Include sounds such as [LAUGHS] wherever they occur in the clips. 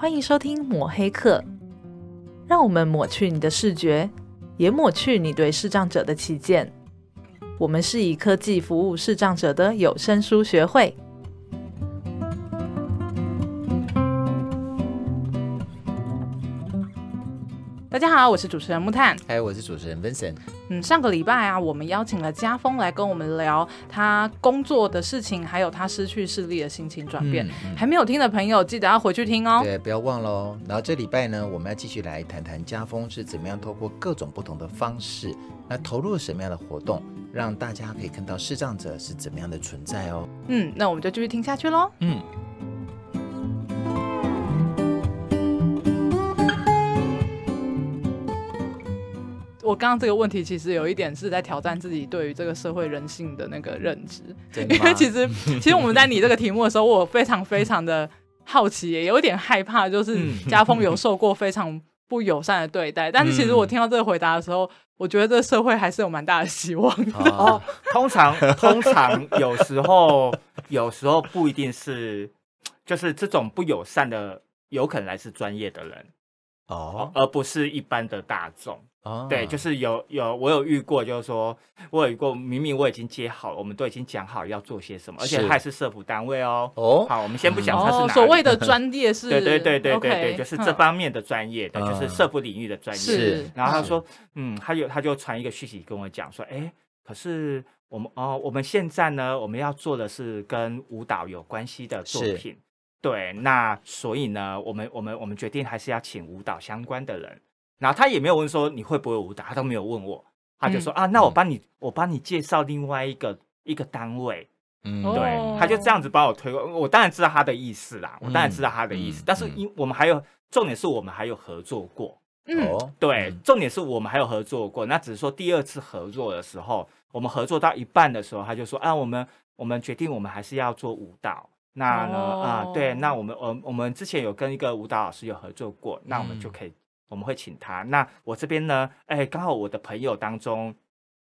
欢迎收听抹黑课，让我们抹去你的视觉，也抹去你对视障者的偏见。我们是以科技服务视障者的有声书学会。大家好，我是主持人木炭，还有我是主持人 Vincent。嗯，上个礼拜啊，我们邀请了家峰来跟我们聊他工作的事情，还有他失去视力的心情转变。嗯嗯、还没有听的朋友，记得要回去听哦。对，不要忘了哦。然后这礼拜呢，我们要继续来谈谈家峰是怎么样透过各种不同的方式，来投入了什么样的活动，让大家可以看到视障者是怎么样的存在哦。嗯，那我们就继续听下去喽。嗯。我刚刚这个问题其实有一点是在挑战自己对于这个社会人性的那个认知，[LAUGHS] 因为其实其实我们在拟这个题目的时候，我非常非常的好奇，也有一点害怕，就是家风有受过非常不友善的对待，但是其实我听到这个回答的时候，我觉得这个社会还是有蛮大的希望的。哦，通常通常有时候有时候不一定是，就是这种不友善的，有可能来自专业的人哦，而不是一般的大众。哦，对，就是有有我有遇过，就是说我有遇过，明明我已经接好了，我们都已经讲好要做些什么，而且还是社福单位哦。哦，好，我们先不讲他是哪、哦、所谓的专业是，[LAUGHS] 对对对对对对，就是这方面的专业的，就是社福领域的专业。是，然后他说，嗯，他就他就传一个讯息跟我讲说，哎，可是我们哦，我们现在呢，我们要做的是跟舞蹈有关系的作品，对，那所以呢，我们我们我们决定还是要请舞蹈相关的人。然后他也没有问说你会不会舞蹈，他都没有问我，他就说、嗯、啊，那我帮你，我帮你介绍另外一个一个单位，嗯，对，他就这样子把我推过。我当然知道他的意思啦，我当然知道他的意思，嗯、但是因我们还有重点是我们还有合作过，嗯，对，重点是我们还有合作过，那只是说第二次合作的时候，我们合作到一半的时候，他就说啊，我们我们决定我们还是要做舞蹈，那呢、哦、啊，对，那我们我我们之前有跟一个舞蹈老师有合作过，那我们就可以。我们会请他。那我这边呢？哎，刚好我的朋友当中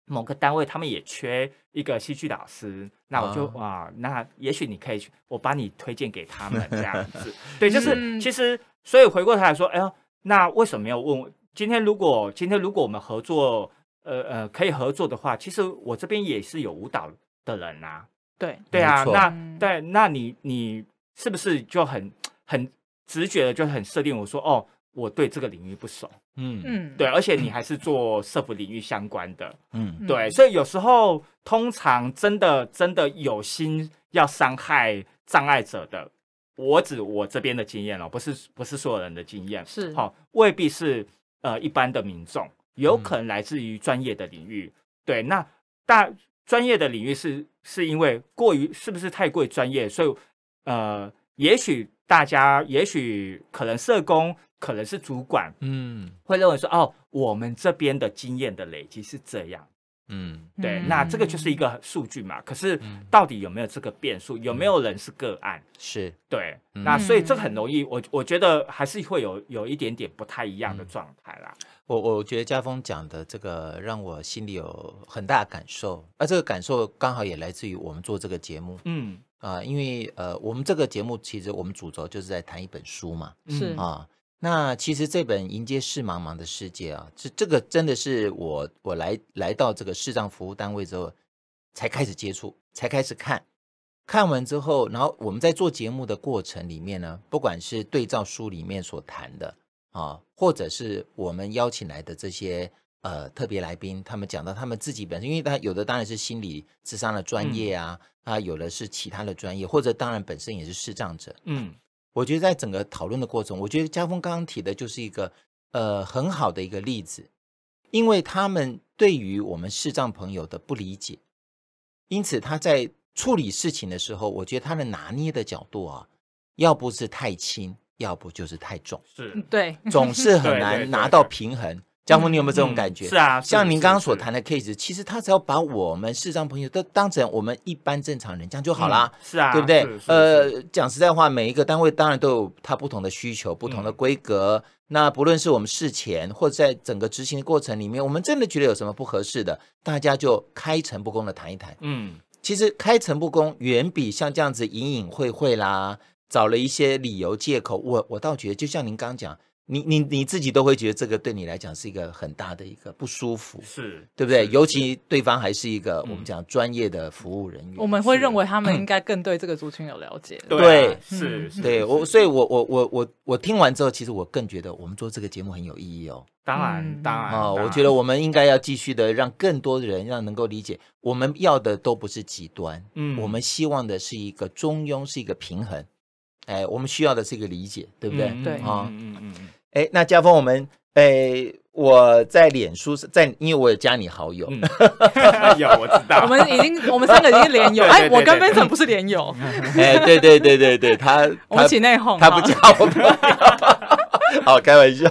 某个单位他们也缺一个戏剧老师，那我就啊、哦，那也许你可以去，我把你推荐给他们这样子。[LAUGHS] 对，就是、嗯、其实，所以回过头来说，哎呦，那为什么没有问我？今天如果今天如果我们合作，呃呃，可以合作的话，其实我这边也是有舞蹈的人啊。对。对啊，那对，那你你是不是就很很直觉的就很设定我说哦？我对这个领域不熟，嗯。嗯，对，而且你还是做社服领域相关的，嗯，对，所以有时候通常真的真的有心要伤害障碍者的，我指我这边的经验哦，不是不是所有人的经验，是。好，未必是呃一般的民众，有可能来自于专业的领域，嗯、对，那大专业的领域是是因为过于是不是太过于专业，所以呃，也许大家也许可能社工。可能是主管，嗯，会认为说，哦，我们这边的经验的累积是这样，嗯，对，那这个就是一个数据嘛。可是到底有没有这个变数？有没有人是个案？是对，那所以这很容易，我我觉得还是会有有一点点不太一样的状态啦。我我觉得家峰讲的这个让我心里有很大的感受，而这个感受刚好也来自于我们做这个节目，嗯啊，因为呃，我们这个节目其实我们主轴就是在谈一本书嘛，是啊。那其实这本《迎接视茫茫的世界》啊，这这个真的是我我来来到这个视障服务单位之后才开始接触，才开始看。看完之后，然后我们在做节目的过程里面呢，不管是对照书里面所谈的啊，或者是我们邀请来的这些呃特别来宾，他们讲到他们自己本身，因为他有的当然是心理智商的专业啊，啊、嗯、有的是其他的专业，或者当然本身也是视障者，嗯。我觉得在整个讨论的过程，我觉得家峰刚刚提的就是一个呃很好的一个例子，因为他们对于我们视障朋友的不理解，因此他在处理事情的时候，我觉得他的拿捏的角度啊，要不是太轻，要不就是太重，是对，总是 [LAUGHS] 很难拿到平衡。家峰，你有没有这种感觉？是啊，像您刚刚所谈的 case，其实他只要把我们视障朋友都当成我们一般正常人，这样就好啦。是啊，对不对？呃，讲实在话，每一个单位当然都有它不同的需求、不同的规格。那不论是我们事前或者在整个执行的过程里面，我们真的觉得有什么不合适的，大家就开诚布公的谈一谈。嗯，其实开诚布公远比像这样子隐隐晦晦啦。找了一些理由借口，我我倒觉得，就像您刚刚讲。你你你自己都会觉得这个对你来讲是一个很大的一个不舒服，是对不对？尤其对方还是一个我们讲专业的服务人员，我们会认为他们应该更对这个族群有了解。对，是，对我，所以我我我我我听完之后，其实我更觉得我们做这个节目很有意义哦。当然，当然啊，我觉得我们应该要继续的让更多的人让能够理解，我们要的都不是极端，嗯，我们希望的是一个中庸，是一个平衡。哎，我们需要的是一个理解，对不对？对，啊，嗯嗯嗯。哎，那家峰，我们哎，我在脸书在，因为我有加你好友，嗯、[LAUGHS] 有我知道，我们已经我们三个已经连友，[LAUGHS] 哎，我跟 Vincent 不是连友，[LAUGHS] 哎，对对对对对，他我们起内讧，他不加我朋友，好开玩笑。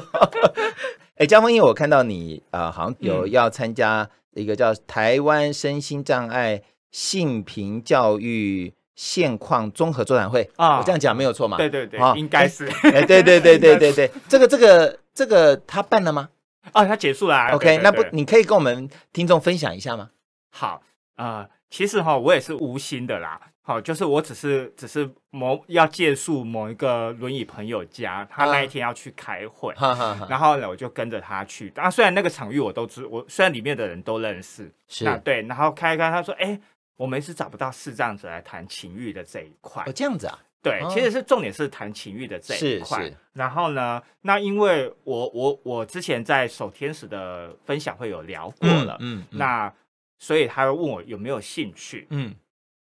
哎，家峰，因为我看到你啊、呃，好像有要参加一个叫台湾身心障碍性平教育。现况综合座谈会啊，我这样讲没有错嘛？对对对，应该是。哎，对对对对对对，[LAUGHS] 这个这个这个他办了吗？哦，他结束了。OK，那不，你可以跟我们听众分享一下吗？好，呃，其实哈，我也是无心的啦。好，就是我只是只是某要借宿某一个轮椅朋友家，他那一天要去开会，然后呢，我就跟着他去。当然，虽然那个场域我都知，我虽然里面的人都认识，是啊对，然后开开，他说，哎。我们是找不到视障者来谈情欲的这一块哦，这样子啊？对，其实是重点是谈情欲的这一块。然后呢，那因为我我我之前在守天使的分享会有聊过了，嗯，那所以他问我有没有兴趣，嗯，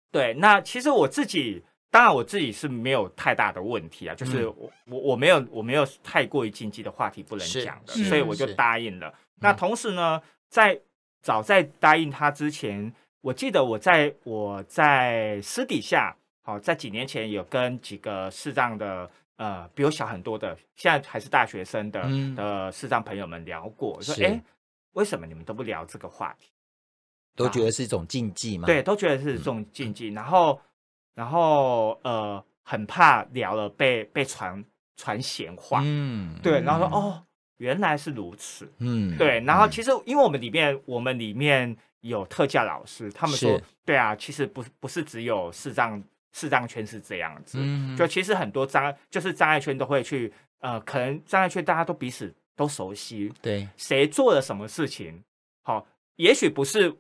对，那其实我自己当然我自己是没有太大的问题啊，就是我我我没有我没有太过于禁忌的话题不能讲的，所以我就答应了。那同时呢，在早在答应他之前。我记得我在我在私底下，好，在几年前有跟几个视障的呃比我小很多的，现在还是大学生的的视障朋友们聊过，说哎，为什么你们都不聊这个话题？都觉得是一种禁忌吗？对，都觉得是一？种禁忌，然后然后呃很怕聊了被被传传闲话，嗯，对，然后说哦原来是如此，嗯，对，然后其实因为我们里面我们里面。有特教老师，他们说，对啊，其实不不是只有视障视障圈是这样子，嗯、就其实很多障就是障碍圈都会去，呃，可能障碍圈大家都彼此都熟悉，对，谁做了什么事情，好、哦，也许不是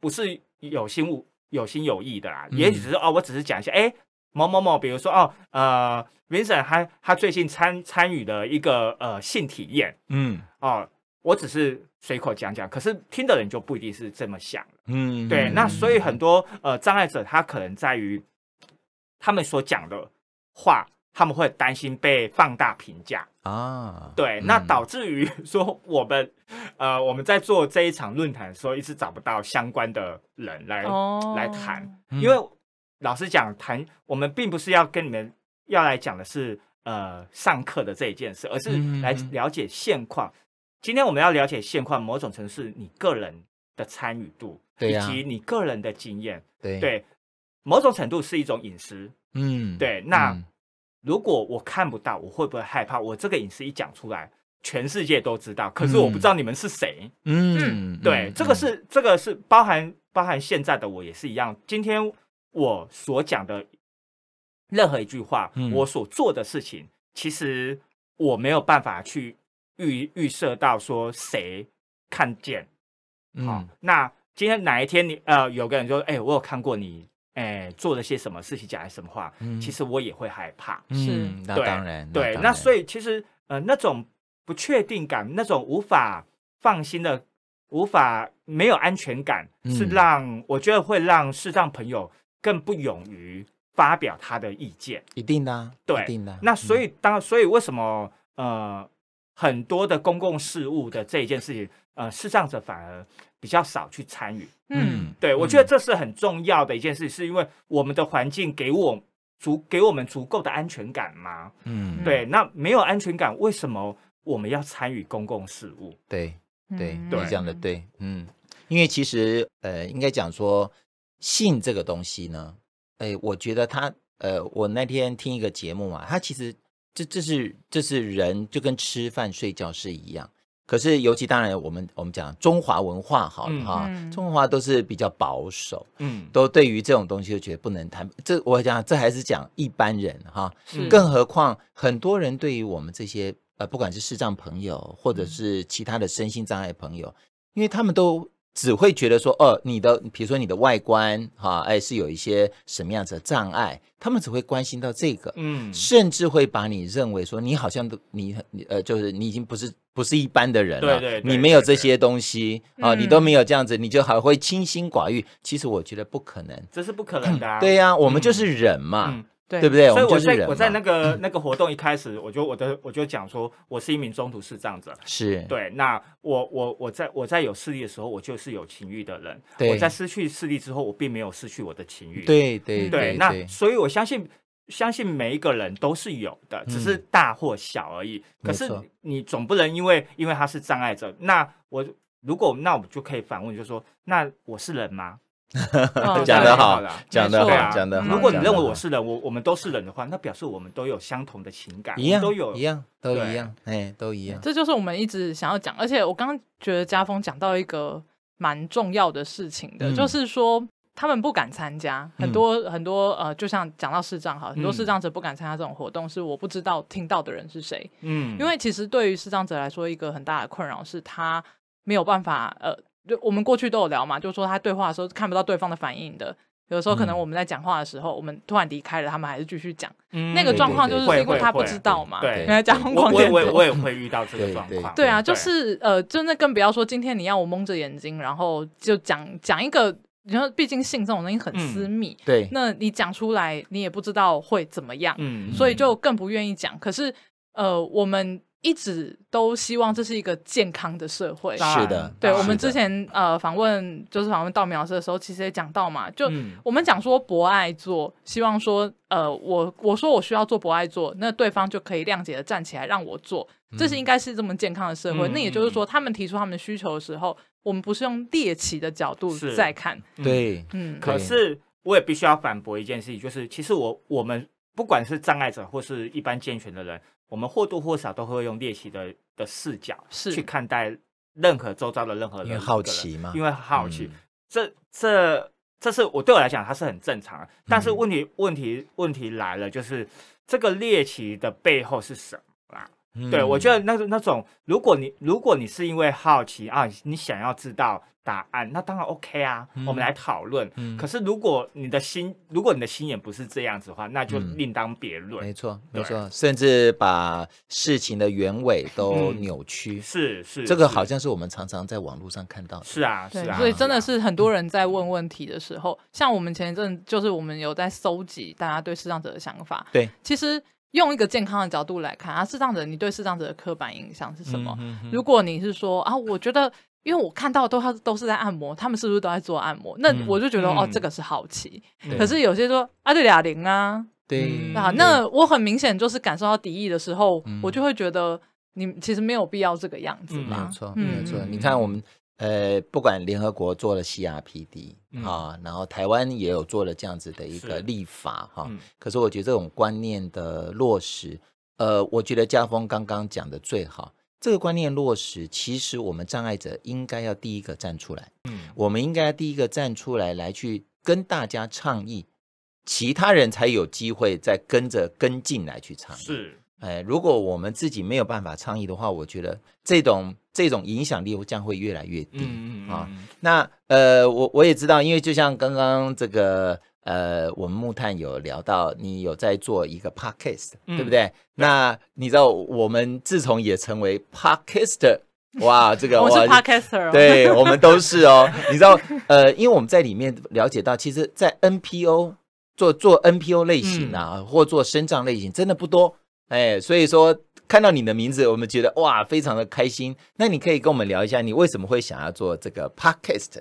不是有心无有心有意的啦，嗯、也许只是哦，我只是讲一下，哎，某某某，比如说哦，呃，Vincent 他他最近参参与了一个呃性体验，嗯，哦。我只是随口讲讲，可是听的人就不一定是这么想。嗯，对。那所以很多呃障碍者，他可能在于他们所讲的话，他们会担心被放大评价啊。对，那导致于说我们呃我们在做这一场论坛的时候，一直找不到相关的人来、哦、来谈，因为老实讲，谈我们并不是要跟你们要来讲的是呃上课的这一件事，而是来了解现况。今天我们要了解现况，某种程度是你个人的参与度，以及你个人的经验，对，对，某种程度是一种隐私，嗯，对。那、嗯、如果我看不到，我会不会害怕？我这个隐私一讲出来，全世界都知道，可是我不知道你们是谁，嗯，嗯对，嗯、这个是这个是包含包含现在的我也是一样。今天我所讲的任何一句话，嗯、我所做的事情，其实我没有办法去。预预设到说谁看见，好、嗯。哦，那今天哪一天你呃有个人说，哎、欸，我有看过你，哎、欸，做了些什么事情，讲了什么话，嗯、其实我也会害怕，是，那当然，对，那，那所以其实呃那种不确定感，那种无法放心的，无法没有安全感，嗯、是让我觉得会让视障朋友更不勇于发表他的意见，一定的、啊，对，一定的。那所以当所以为什么呃？很多的公共事务的这一件事情，呃，视障者反而比较少去参与。嗯，对，我觉得这是很重要的一件事，是因为我们的环境给我足给我们足够的安全感吗？嗯，对。那没有安全感，为什么我们要参与公共事务？对，对，你讲的对。嗯，因为其实呃，应该讲说性这个东西呢，哎，我觉得他呃，我那天听一个节目嘛，他其实。这这是这是人就跟吃饭睡觉是一样，可是尤其当然我们我们讲中华文化好了哈，嗯、中华都是比较保守，嗯，都对于这种东西就觉得不能谈。这我讲这还是讲一般人哈，更何况很多人对于我们这些呃不管是视障朋友或者是其他的身心障碍朋友，因为他们都。只会觉得说，哦，你的，比如说你的外观，哈，哎，是有一些什么样子的障碍，他们只会关心到这个，嗯，甚至会把你认为说，你好像都你，呃，就是你已经不是不是一般的人了，对对，你没有这些东西啊，你都没有这样子，你就还会清心寡欲。其实我觉得不可能，这是不可能的。对呀，我们就是人嘛。对，对不对？所以我在我在那个那个活动一开始，我就我的我就讲说，我是一名中途视障者。是对。那我我我在我在有视力的时候，我就是有情欲的人。对。我在失去视力之后，我并没有失去我的情欲。对对对。那所以我相信相信每一个人都是有的，只是大或小而已。可是你总不能因为因为他是障碍者，那我如果那我们就可以反问，就是说，那我是人吗？讲得好，讲得好，讲得好。如果你认为我是人，我我们都是人的话，那表示我们都有相同的情感，一样都有，一样都一样，哎，都一样。这就是我们一直想要讲，而且我刚刚觉得家峰讲到一个蛮重要的事情的，就是说他们不敢参加很多很多呃，就像讲到视障哈，很多视障者不敢参加这种活动，是我不知道听到的人是谁。嗯，因为其实对于视障者来说，一个很大的困扰是他没有办法呃。就我们过去都有聊嘛，就是说他对话的时候看不到对方的反应的，有时候可能我们在讲话的时候，嗯、我们突然离开了，他们还是继续讲。嗯、那个状况就是因为他不知道嘛。对，来讲疯狂点。我我我也会遇到这个状况。对，对，对，对啊，就是呃，真的更不要说今天你要我蒙着眼睛，然后就讲讲一个，然后毕竟性这种东西很私密。嗯、对，那你讲出来，你也不知道会怎么样。嗯，所以就更不愿意讲。可是呃，我们。一直都希望这是一个健康的社会。是的，对，我们之前呃访问就是访问道明老师的时候，其实也讲到嘛，就我们讲说博爱做，希望说呃我我说我需要做博爱做，那对方就可以谅解的站起来让我做，这是应该是这么健康的社会。那也就是说，他们提出他们的需求的时候，我们不是用猎奇的角度在看。对，嗯。可是我也必须要反驳一件事情，就是其实我我们不管是障碍者或是一般健全的人。我们或多或少都会用猎奇的的视角去看待任何周遭的任何人，因为好奇嘛，因为好奇，这这这是我对我来讲，它是很正常。但是问题问题问题来了，就是这个猎奇的背后是什么啦？对，我觉得那那种，如果你如果你是因为好奇啊，你想要知道。答案那当然 OK 啊，嗯、我们来讨论。嗯、可是如果你的心，如果你的心眼不是这样子的话，那就另当别论。没错，没错，甚至把事情的原委都扭曲。嗯、是是，这个好像是我们常常在网络上看到的。是啊，是啊。所以真的是很多人在问问题的时候，像我们前一阵就是我们有在搜集大家对视障者的想法。对，其实用一个健康的角度来看啊，视障者，你对视障者的刻板印象是什么？嗯、哼哼如果你是说啊，我觉得。因为我看到都他都是在按摩，他们是不是都在做按摩？那我就觉得、嗯、哦，这个是好奇。嗯、可是有些说啊，对哑铃啊，对啊，那我很明显就是感受到敌意的时候，嗯、我就会觉得你其实没有必要这个样子吧。没错，没有错。你看我们呃，不管联合国做了 CRPD、嗯、啊，然后台湾也有做了这样子的一个立法哈。嗯、可是我觉得这种观念的落实，呃，我觉得家峰刚刚讲的最好。这个观念落实，其实我们障碍者应该要第一个站出来。嗯，我们应该要第一个站出来，来去跟大家倡议，其他人才有机会再跟着跟进来去倡议。是，哎，如果我们自己没有办法倡议的话，我觉得这种这种影响力将会越来越低。嗯嗯啊，那呃，我我也知道，因为就像刚刚这个。呃，我们木炭有聊到，你有在做一个 podcast，嗯，对不对？那你知道，我们自从也成为 podcaster，哇，这个 [LAUGHS] 我是 podcaster，对，我们都是哦。你知道，呃，因为我们在里面了解到，其实，在 NPO 做做 NPO 类型啊，嗯、或做身障类型，真的不多。哎，所以说看到你的名字，我们觉得哇，非常的开心。那你可以跟我们聊一下，你为什么会想要做这个 podcast？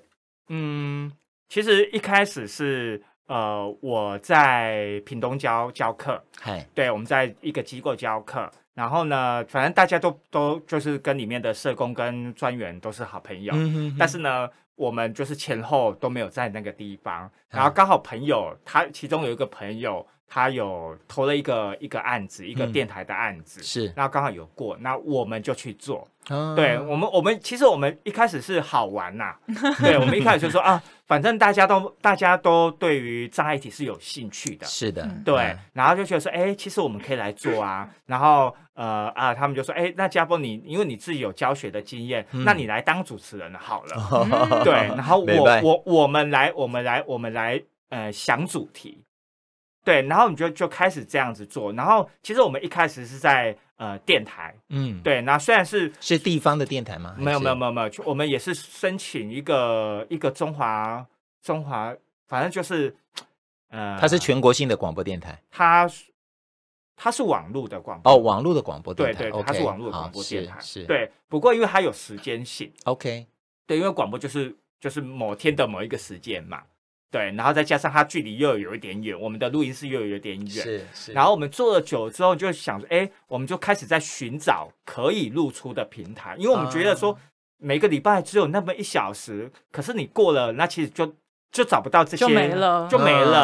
嗯，其实一开始是。呃，我在屏东教教课，嗨，对，我们在一个机构教课，然后呢，反正大家都都就是跟里面的社工跟专员都是好朋友，嗯、哼哼，但是呢，我们就是前后都没有在那个地方，然后刚好朋友他其中有一个朋友他有投了一个一个案子，一个电台的案子，是，然后刚好有过，那我们就去做。对我们，我们其实我们一开始是好玩呐，[LAUGHS] 对我们一开始就说啊，反正大家都大家都对于障碍体是有兴趣的，是的，对，然后就觉得说，哎，其实我们可以来做啊，[LAUGHS] 然后呃啊，他们就说，哎，那家波你因为你自己有教学的经验，那你来当主持人好了，[LAUGHS] 对，然后我我我们来我们来我们来呃想主题。对，然后我们就就开始这样子做。然后其实我们一开始是在呃电台，嗯，对。那虽然是是地方的电台吗？没有没有没有没有，我们也是申请一个一个中华中华，反正就是呃，它是全国性的广播电台。它它是网络的广播哦，网络的广播电台，对对，它是网络的广播电台，是。对，不过因为它有时间性，OK，对，因为广播就是就是某天的某一个时间嘛。对，然后再加上它距离又有一点远，我们的录音室又有一点远，是是。然后我们做了久之后，就想说，哎，我们就开始在寻找可以露出的平台，因为我们觉得说，每个礼拜只有那么一小时，可是你过了，那其实就就找不到这些，就没了，就没了。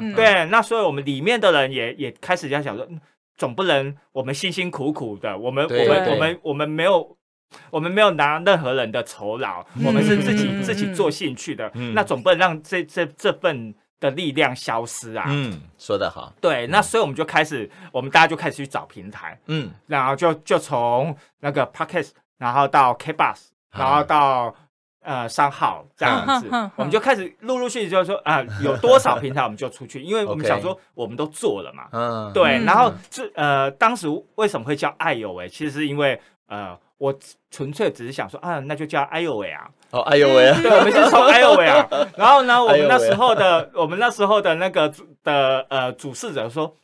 对对，那所以我们里面的人也也开始在想说，总不能我们辛辛苦苦的，我们我们我们我们没有。我们没有拿任何人的酬劳，我们是自己自己做兴趣的，那总不能让这这这份的力量消失啊。嗯，说得好。对，那所以我们就开始，我们大家就开始去找平台，嗯，然后就就从那个 Podcast，然后到 K Bus，然后到呃商号这样子，我们就开始陆陆续续就是说啊，有多少平台我们就出去，因为我们想说我们都做了嘛，嗯，对，然后这呃当时为什么会叫爱有为，其实是因为呃。我纯粹只是想说啊，那就叫哎呦喂啊！哦，哎呦喂啊！对，我们是从哎呦喂啊。[LAUGHS] 然后呢，我们那时候的我们那时候的那个的呃主事者说。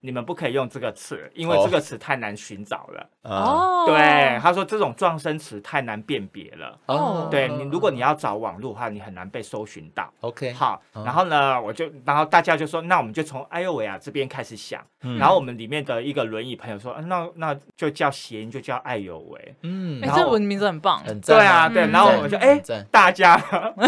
你们不可以用这个词，因为这个词太难寻找了。[LAUGHS] 哦，对，他说这种撞声词太难辨别了。哦，对你，如果你要找网络的话，你很难被搜寻到。OK，好，然后呢，我就，然后大家就说，那我们就从哎呦喂啊这边开始想。然后我们里面的一个轮椅朋友说，那那就叫谐音，就叫艾有为。嗯，哎，这文名字很棒，很赞。对啊，对，然后我们就哎，大家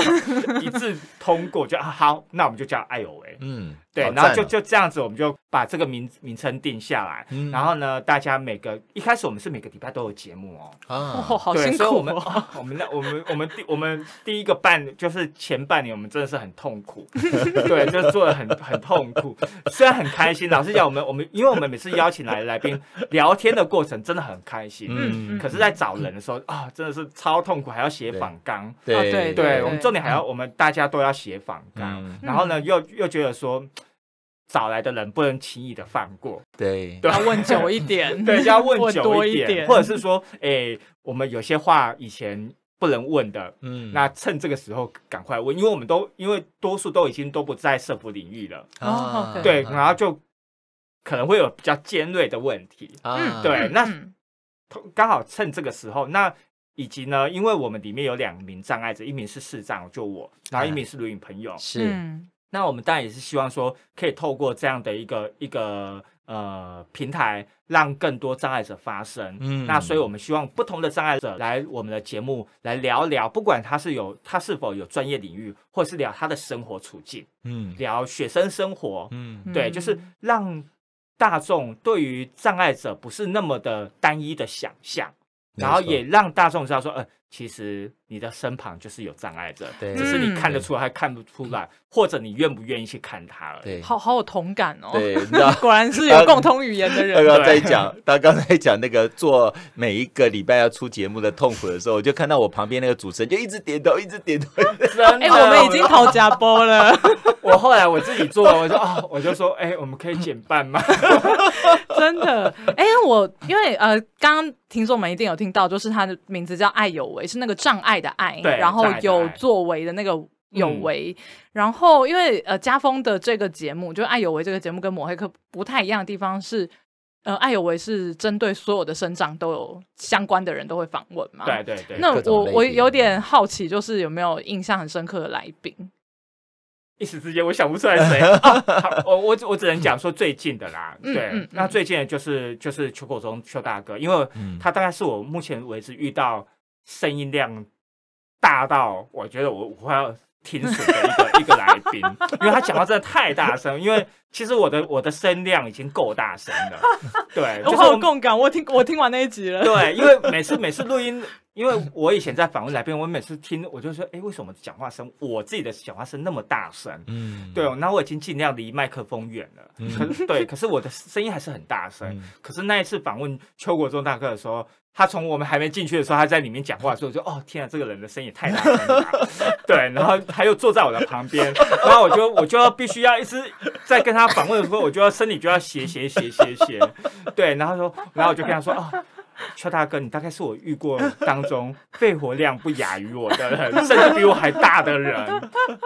[LAUGHS] 一致通过，就好，那我们就叫艾有为。嗯。对，然后就就这样子，我们就把这个名名称定下来。然后呢，大家每个一开始我们是每个礼拜都有节目哦。啊，好辛苦。我们我们那我们我们第我们第一个半就是前半年，我们真的是很痛苦。[LAUGHS] 对，就做的很很痛苦。虽然很开心，老实讲，我们我们因为我们每次邀请来的来宾聊天的过程真的很开心。嗯。可是，在找人的时候啊，真的是超痛苦，还要写访纲。对对对，我们重点还要我们大家都要写访纲。然后呢，又又觉得说。找来的人不能轻易的放过，对，要问久一点，[LAUGHS] 对，要问久一点，[LAUGHS] 或者是说，哎，我们有些话以前不能问的，嗯，那趁这个时候赶快问，因为我们都因为多数都已经都不在社福领域了，哦，对，然后就可能会有比较尖锐的问题，嗯，对，那刚好趁这个时候，那以及呢，因为我们里面有两名障碍者，一名是视障，就我，然后一名是轮椅朋友，是。那我们当然也是希望说，可以透过这样的一个一个呃平台，让更多障碍者发声。嗯，那所以我们希望不同的障碍者来我们的节目来聊聊，不管他是有他是否有专业领域，或是聊他的生活处境，嗯，聊学生生活，嗯，对，就是让大众对于障碍者不是那么的单一的想象，然后也让大众知道说，呃。其实你的身旁就是有障碍者，对，只是你看得出来还看不出来，或者你愿不愿意去看他而已。对，好好有同感哦。对，[LAUGHS] 果然是有共同语言的人。刚刚在讲，[LAUGHS] 他刚才讲那个做每一个礼拜要出节目的痛苦的时候，我就看到我旁边那个主持人就一直点头，一直点头。[LAUGHS] 哎，我们已经头夹播了。我后来我自己做，我说啊，我就说，哎，我们可以减半吗？真的？哎，我因为呃，刚刚听众们一定有听到，就是他的名字叫爱有为。是那个障碍的爱，然后有作为的那个有为，嗯、然后因为呃家风的这个节目，就爱有为这个节目跟抹黑客不太一样的地方是，呃爱有为是针对所有的生长都有相关的人都会访问嘛，对对对。那我我有点好奇，就是有没有印象很深刻的来宾？一时之间我想不出来谁、[LAUGHS] 啊。我我我只能讲说最近的啦，[LAUGHS] 对，那最近的就是就是邱国忠邱大哥，因为他大概是我目前为止遇到。声音量大到我觉得我我要停水的一个一个来宾，[LAUGHS] 因为他讲话真的太大声，因为其实我的我的声量已经够大声了，[LAUGHS] 对，我好有共感，我听我听完那一集了，对，因为每次每次录音。[LAUGHS] 因为我以前在访问来宾，我每次听我就说，哎，为什么讲话声我自己的讲话声那么大声？嗯，对，那我已经尽量离麦克风远了。嗯、可是对，可是我的声音还是很大声。嗯、可是那一次访问邱国忠大哥的时候，他从我们还没进去的时候，他在里面讲话的时候，就哦天啊，这个人的声音也太大了。[LAUGHS] 对，然后他又坐在我的旁边，然后我就我就要必须要一直在跟他访问的时候，我就要身体就要斜斜斜斜斜。对，然后说，然后我就跟他说哦。邱大哥，你大概是我遇过当中肺活量不亚于我的人，甚至比我还大的人。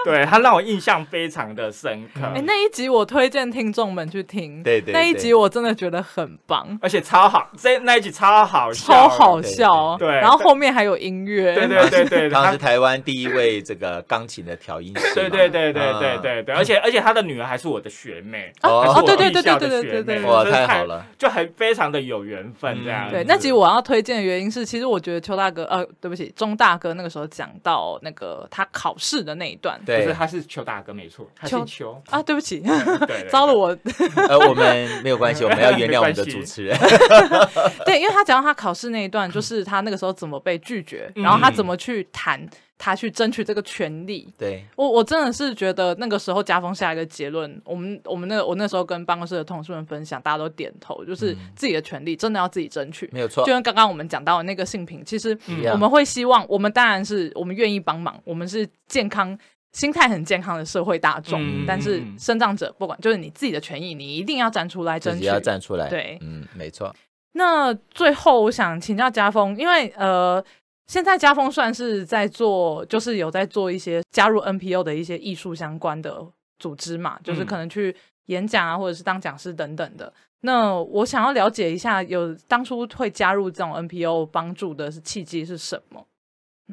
对，他让我印象非常的深刻。哎、欸，那一集我推荐听众们去听。对，对对，那一集我真的觉得很棒，而且超好。这那一集超好笑，超好笑。对，然后后面还有音乐。对对 [LAUGHS] 对对，他是台湾第一位这个钢琴的调音师。对对对对对对对，而且而且他的女儿还是我的学妹。哦，对对对对对对对，哇，太好了，就很非常的有缘分这样。对，那集我要推荐的。原因是，其实我觉得邱大哥，呃，对不起，钟大哥那个时候讲到那个他考试的那一段，对，是他是邱大哥没错，他姓邱啊，对不起，[LAUGHS] 糟了我，[LAUGHS] 呃，我们没有关系，我们要原谅我们的主持人，[LAUGHS] 对，因为他讲到他考试那一段，就是他那个时候怎么被拒绝，然后他怎么去谈。他去争取这个权利，对。我我真的是觉得那个时候家峰下一个结论，我们我们那个我那时候跟办公室的同事们分享，大家都点头，就是自己的权利真的要自己争取，没有错。就像刚刚我们讲到的那个性平，其实我们会希望，我们当然是我们愿意帮忙，我们是健康心态很健康的社会大众，嗯、但是身障者不管就是你自己的权益，你一定要站出来争取，要站出来，对，嗯，没错。那最后我想请教家峰，因为呃。现在家风算是在做，就是有在做一些加入 NPO 的一些艺术相关的组织嘛，就是可能去演讲啊，或者是当讲师等等的。那我想要了解一下，有当初会加入这种 NPO 帮助的是契机是什么？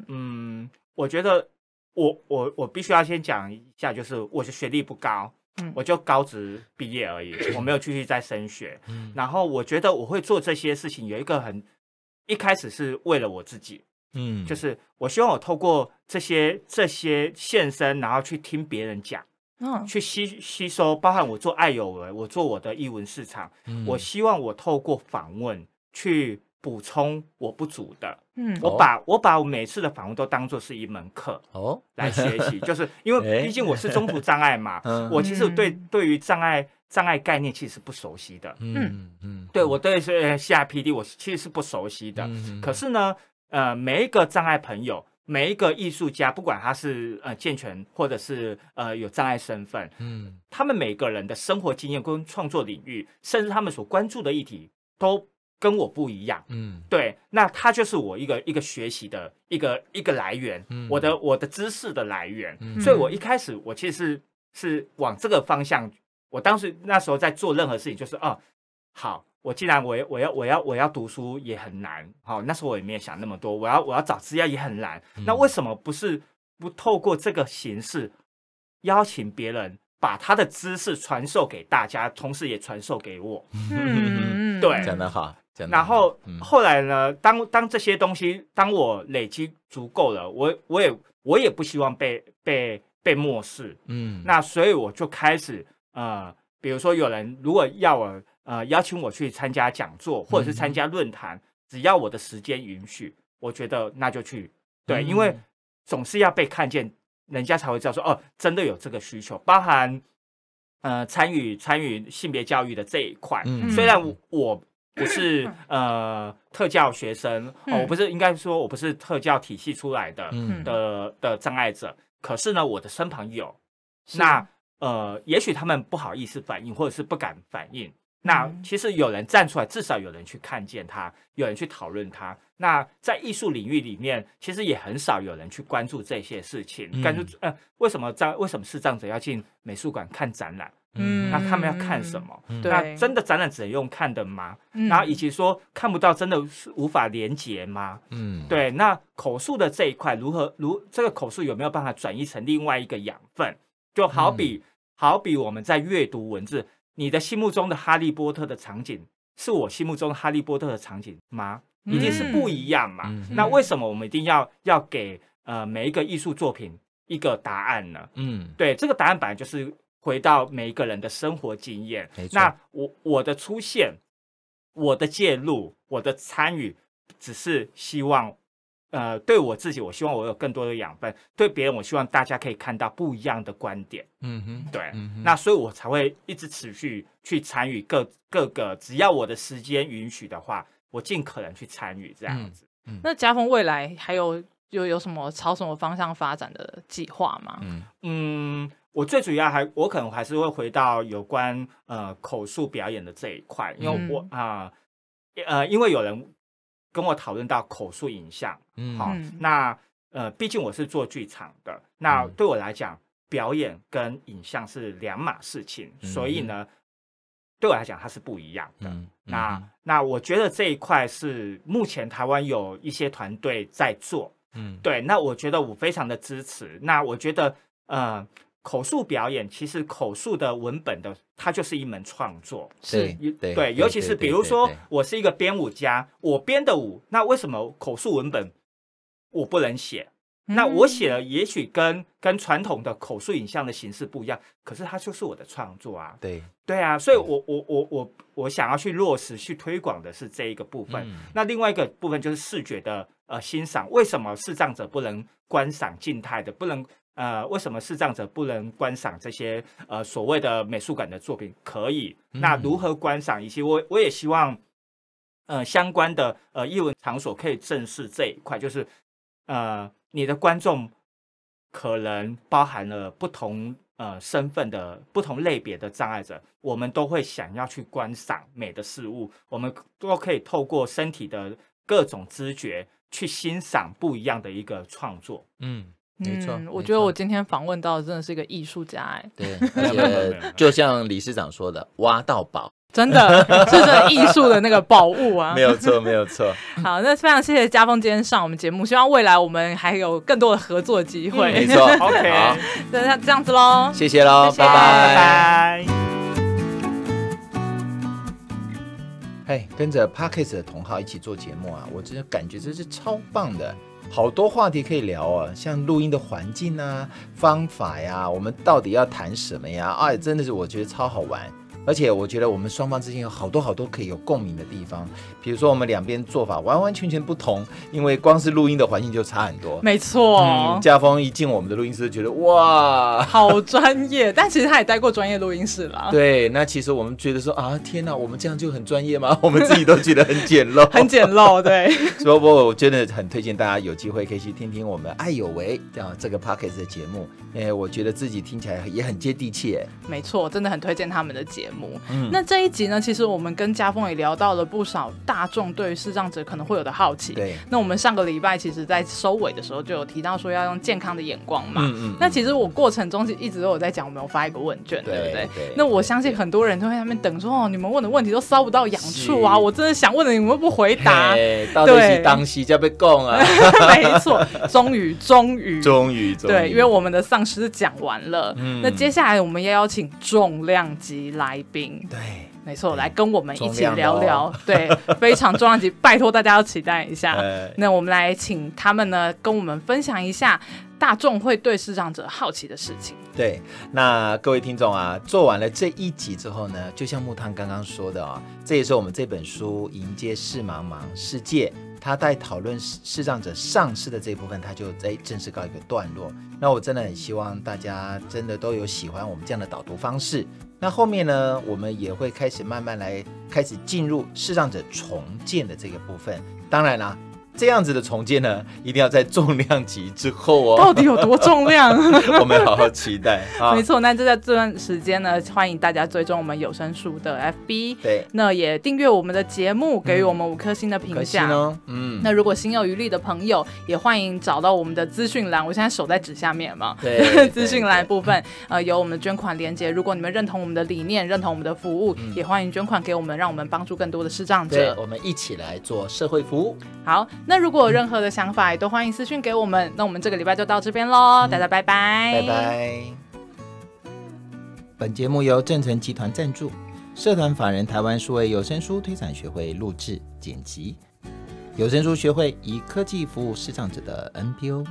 嗯，我觉得我我我必须要先讲一下，就是我是学历不高，嗯，我就高职毕业而已，[COUGHS] 我没有继续再升学。嗯，然后我觉得我会做这些事情，有一个很一开始是为了我自己。嗯，就是我希望我透过这些这些现身，然后去听别人讲，嗯，去吸吸收，包含我做爱有为，我做我的译文市场，嗯，我希望我透过访问去补充我不足的，嗯，我把、哦、我把我每次的访问都当做是一门课哦。来学习，就是因 [LAUGHS] 为毕竟我是中途障碍嘛，[LAUGHS] 嗯、我其实对对于障碍障碍概念其实是不熟悉的，嗯嗯，对我对是 CRPD 我其实是不熟悉的，嗯、可是呢。呃，每一个障碍朋友，每一个艺术家，不管他是呃健全或者是呃有障碍身份，嗯，他们每个人的生活经验跟创作领域，甚至他们所关注的议题，都跟我不一样，嗯，对，那他就是我一个一个学习的一个一个来源，嗯，我的我的知识的来源，嗯，所以我一开始我其实是是往这个方向，我当时那时候在做任何事情，就是哦，好。我既然我要我要我要我要读书也很难，好，那时候我也没有想那么多。我要我要找资料也很难，嗯、那为什么不是不透过这个形式邀请别人把他的知识传授给大家，同时也传授给我？[LAUGHS] 嗯，对，讲得好。然后、嗯、后来呢？当当这些东西当我累积足够了，我我也我也不希望被被被漠视。嗯，那所以我就开始呃，比如说有人如果要我。呃，邀请我去参加讲座或者是参加论坛，嗯、只要我的时间允许，我觉得那就去。对，嗯、因为总是要被看见，人家才会知道说哦，真的有这个需求。包含呃参与参与性别教育的这一块，嗯、虽然我，我不是呃特教学生，哦、我不是应该说我不是特教体系出来的、嗯、的的障碍者，可是呢，我的身旁有。那呃，也许他们不好意思反应，或者是不敢反应。那其实有人站出来，至少有人去看见他，有人去讨论他。那在艺术领域里面，其实也很少有人去关注这些事情。关注、嗯、呃，为什么障为什么视障者要进美术馆看展览？嗯，那他们要看什么？嗯、那真的展览只能用看的吗？嗯、然后以及说看不到，真的是无法连接吗？嗯，对。那口述的这一块如何？如这个口述有没有办法转移成另外一个养分？就好比、嗯、好比我们在阅读文字。你的心目中的哈利波特的场景是我心目中哈利波特的场景吗？一定是不一样嘛。嗯、那为什么我们一定要要给呃每一个艺术作品一个答案呢？嗯，对，这个答案本来就是回到每一个人的生活经验。那我我的出现，我的介入，我的参与，只是希望。呃，对我自己，我希望我有更多的养分；对别人，我希望大家可以看到不一样的观点。嗯哼，对，嗯哼，那所以我才会一直持续去参与各各个，只要我的时间允许的话，我尽可能去参与这样子。嗯，嗯，那家峰未来还有有有什么朝什么方向发展的计划吗？嗯嗯，我最主要还我可能还是会回到有关呃口述表演的这一块，因为我啊呃，呃，因为有人。跟我讨论到口述影像，嗯，好，那呃，毕竟我是做剧场的，那对我来讲，表演跟影像是两码事情，嗯、所以呢，对我来讲它是不一样的。嗯、那那我觉得这一块是目前台湾有一些团队在做，嗯，对，那我觉得我非常的支持。那我觉得，呃。口述表演其实口述的文本的，它就是一门创作，是对，对，尤其是比如说，我是一个编舞家，我编的舞，那为什么口述文本我不能写？那我写了，也许跟跟传统的口述影像的形式不一样，可是它就是我的创作啊。对，对啊，所以我我我我我想要去落实、去推广的是这一个部分。那另外一个部分就是视觉的呃欣赏，为什么视障者不能观赏静态的，不能？呃，为什么视障者不能观赏这些呃所谓的美术馆的作品？可以，那如何观赏？以及我我也希望，呃，相关的呃艺文场所可以正视这一块，就是呃，你的观众可能包含了不同呃身份的不同类别的障碍者，我们都会想要去观赏美的事物，我们都可以透过身体的各种知觉去欣赏不一样的一个创作。嗯。没错，嗯，我觉得我今天访问到的真的是一个艺术家哎。对，[LAUGHS] 而且 [LAUGHS] 就像理事长说的，挖到宝，真的是这艺术的那个宝物啊。[LAUGHS] 没有错，没有错。好，那非常谢谢家峰今天上我们节目，希望未来我们还有更多的合作机会。没错，OK，好，那这样子喽，谢谢喽，拜拜，拜拜。嘿，跟着 Podcast 的同好一起做节目啊，我真的感觉这是超棒的。好多话题可以聊啊，像录音的环境啊、方法呀，我们到底要谈什么呀？哎，真的是我觉得超好玩。而且我觉得我们双方之间有好多好多可以有共鸣的地方，比如说我们两边做法完完全全不同，因为光是录音的环境就差很多。没错，嗯，家峰一进我们的录音室就，觉得哇，好专业。但其实他也待过专业录音室啦。[LAUGHS] 对，那其实我们觉得说啊，天哪，我们这样就很专业吗？[LAUGHS] 我们自己都觉得很简陋，[LAUGHS] 很简陋。对，所以我我真的很推荐大家有机会可以去听听我们爱有为这样这个 Podcast 的节目。哎，我觉得自己听起来也很接地气。哎，没错，真的很推荐他们的节目。嗯，那这一集呢，其实我们跟家峰也聊到了不少大众对于视障者可能会有的好奇。对，那我们上个礼拜其实，在收尾的时候就有提到说要用健康的眼光嘛。嗯嗯。那其实我过程中一直都有在讲，我们有发一个问卷，对不对？对。那我相信很多人都在那边等说，哦，你们问的问题都烧不到痒处啊！我真的想问的，你们不回答。对，到底是当时就被供啊。没错，[LAUGHS] 终于，终于，终于，对，因为我们的丧尸讲完了，嗯，那接下来我们要邀请重量级来宾。对，没错，来跟我们一起聊聊，哦、[LAUGHS] 对，非常重量级，[LAUGHS] 拜托大家要期待一下。对那我们来请他们呢，跟我们分享一下大众会对视障者好奇的事情。对，那各位听众啊，做完了这一集之后呢，就像木炭刚刚说的啊、哦，这也是我们这本书《迎接视茫茫世界》。他在讨论视障者上市的这一部分，他就在正式告一个段落。那我真的很希望大家真的都有喜欢我们这样的导读方式。那后面呢，我们也会开始慢慢来开始进入视障者重建的这个部分。当然啦。这样子的重建呢，一定要在重量级之后哦。到底有多重量？[LAUGHS] 我们好好期待。没错，那就在这段时间呢，欢迎大家追踪我们有声书的 FB。对，那也订阅我们的节目，给予我们五颗星的评价。嗯，那如果心有余力的朋友，也欢迎找到我们的资讯栏。我现在手在纸下面嘛。[LAUGHS] 对，资讯栏部分呃有我们的捐款连接。如果你们认同我们的理念，认同我们的服务，也欢迎捐款给我们，让我们帮助更多的视障者。我们一起来做社会服务。好。那如果有任何的想法，也都欢迎私讯给我们。那我们这个礼拜就到这边喽，大家拜拜，拜拜。本节目由正成集团赞助，社团法人台湾数位有声书推展学会录制剪辑，有声书学会以科技服务视障者的 NPO。